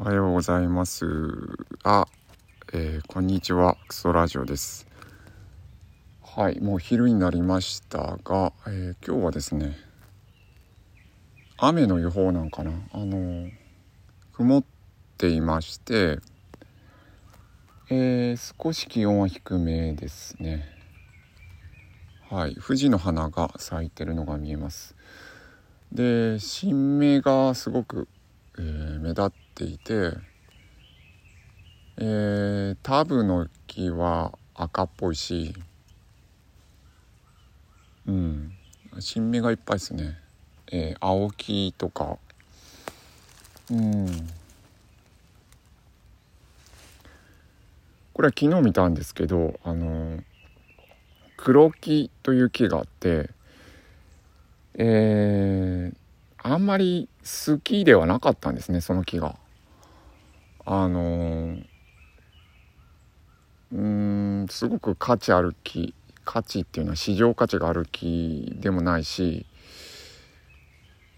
おはようございます。あ、えー、こんにちは、クソラジオです。はい、もう昼になりましたが、えー今日はですね、雨の予報なんかな、あの曇っていまして、えー少し気温は低めですね。はい、富士の花が咲いてるのが見えます。で、新芽がすごくえー目立っていて、えー、タブの木は赤っぽいし、うん、新芽がいっぱいですね。えー青木とか、うん。これは昨日見たんですけど、あの黒木という木があって、えー、あんまり好きではなかったんですねその木が。あのーうーんすごく価値ある木価値っていうのは市場価値がある木でもないし、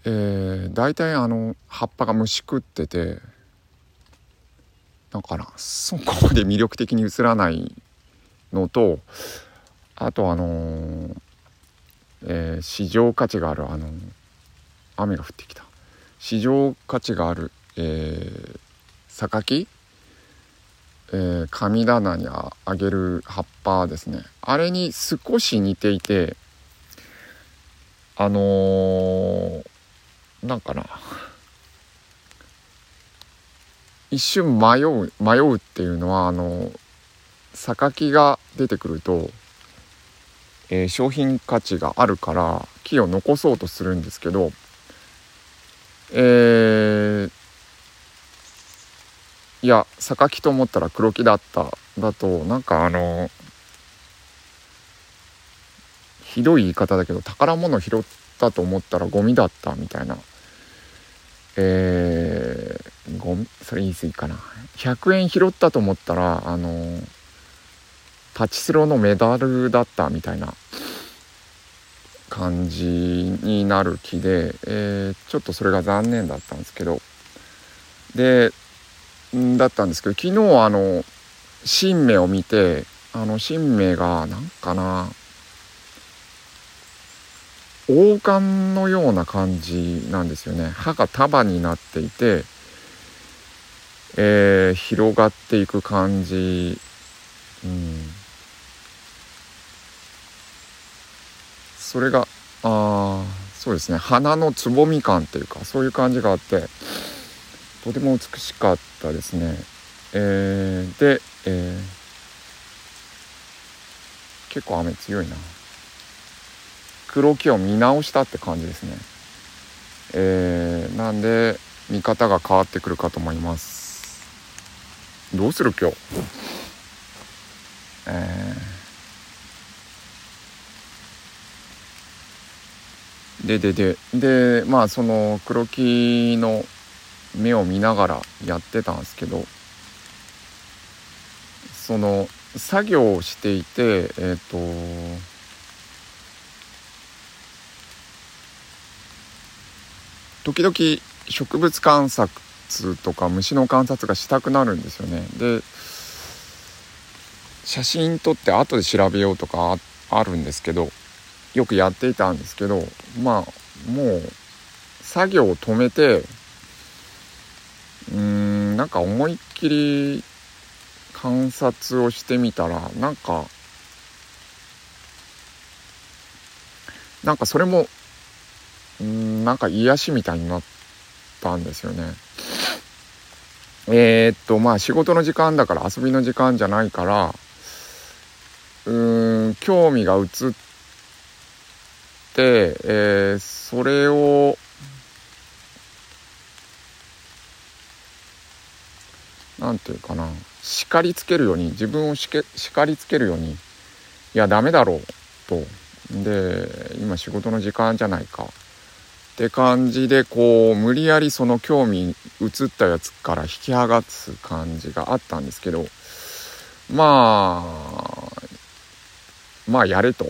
えー、大体あの葉っぱが虫食っててだからそこまで魅力的に映らないのとあとあのーえー市場価値があるあの雨が降ってきた市場価値がある、えー、榊、えー神棚にあげる葉っぱですね。あれに少し似ていてあのーなんかな。一瞬迷う迷うっていうのはあの榊が出てくるとえー商品価値があるから木を残そうとするんですけど、えーいや榊と思ったら黒木だっただとなんかあのひどい言い方だけど宝物拾ったと思ったらゴミだったみたいな。えー、ゴミそれ言い過ぎかな。100円拾ったと思ったらあのパチスロのメダルだったみたいな。感じになる気で、えーちょっとそれが残念だったんですけど。でだったんですけど昨日あの新芽を見てあの新芽がなんかな王冠のような感じなんですよね。葉が束になっていて、えー広がっていく感じ、うん、それがあそうですね花のつぼみ感っていうかそういう感じがあってとても美しかったですね。えーで、えー結構雨強いな黒木を見直したって感じですね。えーなんで見方が変わってくるかと思います。どうする今日？えーででででまあその黒木の目を見ながらやってたんですけどその作業をしていてえっ、と時々植物観察とか虫の観察がしたくなるんですよね。で写真撮って後で調べようとかああるんですけどよくやっていたんですけどまあもう作業を止めてうーんなんか思いっきり観察をしてみたらなんかなんかそれもうんなんか癒しみたいになったんですよね。えー、っとまあ仕事の時間だから遊びの時間じゃないからうーん興味が移って、えーそれをなんていうかな。叱りつけるように自分をしけ叱りつけるようにいやダメだろうと。で今仕事の時間じゃないか。って感じでこう無理やりその興味移ったやつから引き剥がす感じがあったんですけどまあまあやれと。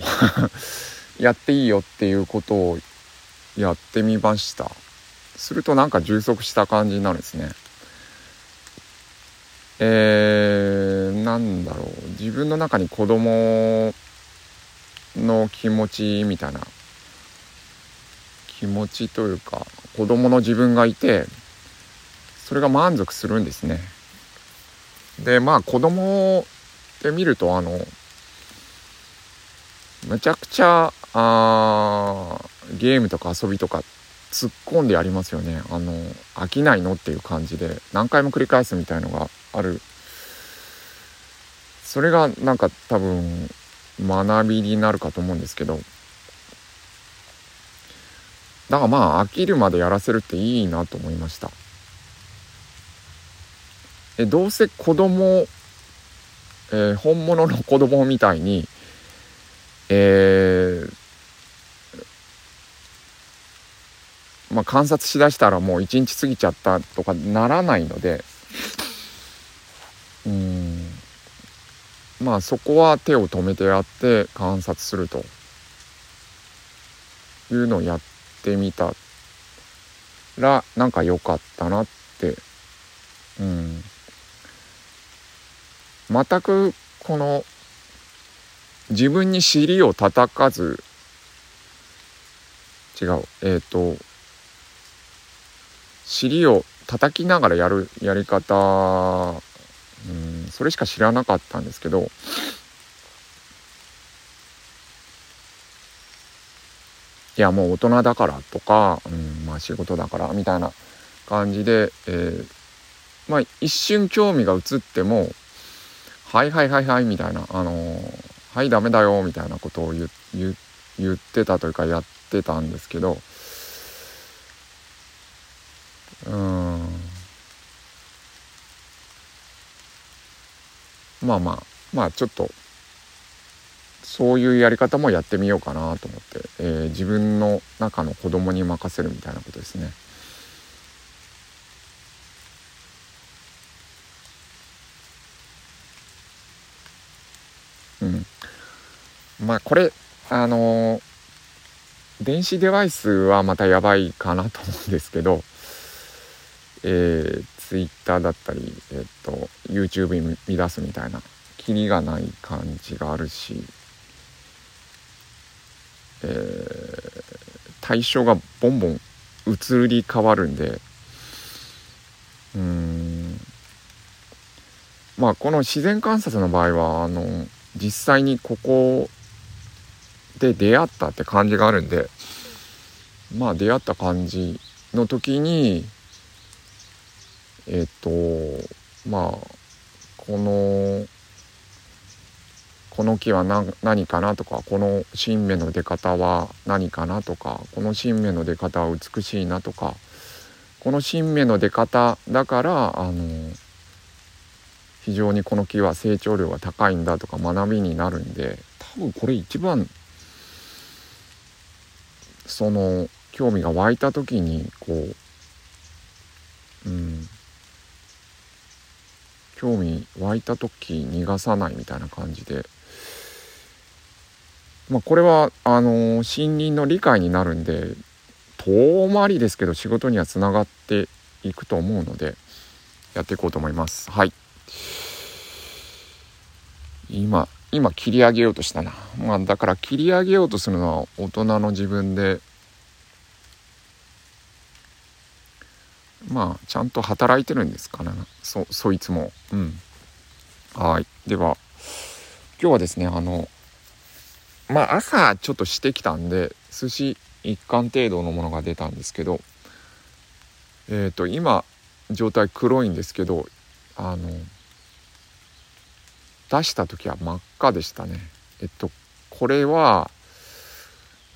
やっていいよっていうことをやってみました。するとなんか充足した感じになるんですね。えー、なんだろう。自分の中に子供の気持ちみたいな。気持ちというか子供の自分がいてそれが満足するんですね。でまあ子供で見るとあのむちゃくちゃあゲームとか遊びとか突っ込んでやりますよね。あの飽きないのっていう感じで何回も繰り返すみたいのがある。それがなんか多分学びになるかと思うんですけど。だからまあ飽きるまでやらせるっていいなと思いました。えどうせ子供、えー、本物の子供みたいにえー、まあ、観察しだしたらもう一日過ぎちゃったとかならないのでうん。まあそこは手を止めてやって観察すると。いうのをやってみたらなんか良かったなって。うん。全くこの自分に尻を叩かず。違う。えっ、ー、と尻を叩きながらやるやり方うんそれしか知らなかったんですけどいやもう大人だからとか、うん、まあ仕事だからみたいな感じで、えー、まあ一瞬興味が移ってもはいはいはいはいみたいなあのー、はいダメだよみたいなことを言言ってたというかやってたんですけどうんまあまあまあちょっとそういうやり方もやってみようかなと思って、えー、自分の中の子供に任せるみたいなことですね。うん、まあこれあのー、電子デバイスはまたやばいかなと思うんですけどえー、Twitter だったり、えー、っと YouTube に見出すみたいなキリがない感じがあるし、えー、対象がボンボン移り変わるんでうんまあこの自然観察の場合はあの実際にここで出会ったって感じがあるんでまあ出会った感じの時にえっ、ー、とまあこのこの木は何何かなとかこの新芽の出方は何かなとかこの新芽の出方は美しいなとかこの新芽の出方だからあの非常にこの木は成長量が高いんだとか学びになるんで多分これ一番その興味が湧いた時にこううん興味湧いた時逃がさないみたいな感じでまあこれはあの森林の理解になるんで遠回りですけど仕事にはつながっていくと思うのでやっていこうと思います。はい。今今切り上げようとしたなまあだから切り上げようとするのは大人の自分でまあちゃんと働いてるんですかね。そそいつも。うん。はい。では今日はですねあのまあ朝ちょっとしてきたんで寿司一貫程度のものが出たんですけどえっ、ー、と今状態黒いんですけどあの出した時は真っ赤でしたね。えっとこれは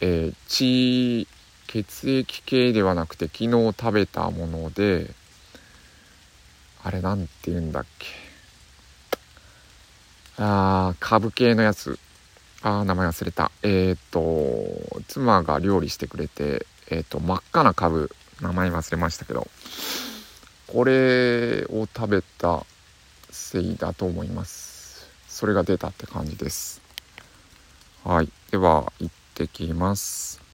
えー、血血液系ではなくて昨日食べたものであれなんて言うんだっけ。あー株系のやつ。あー名前忘れた。えっ、ー、と妻が料理してくれてえっ、ー、と真っ赤な株。名前忘れましたけど。これを食べたせいだと思います。それが出たって感じです。はい。では行ってきます。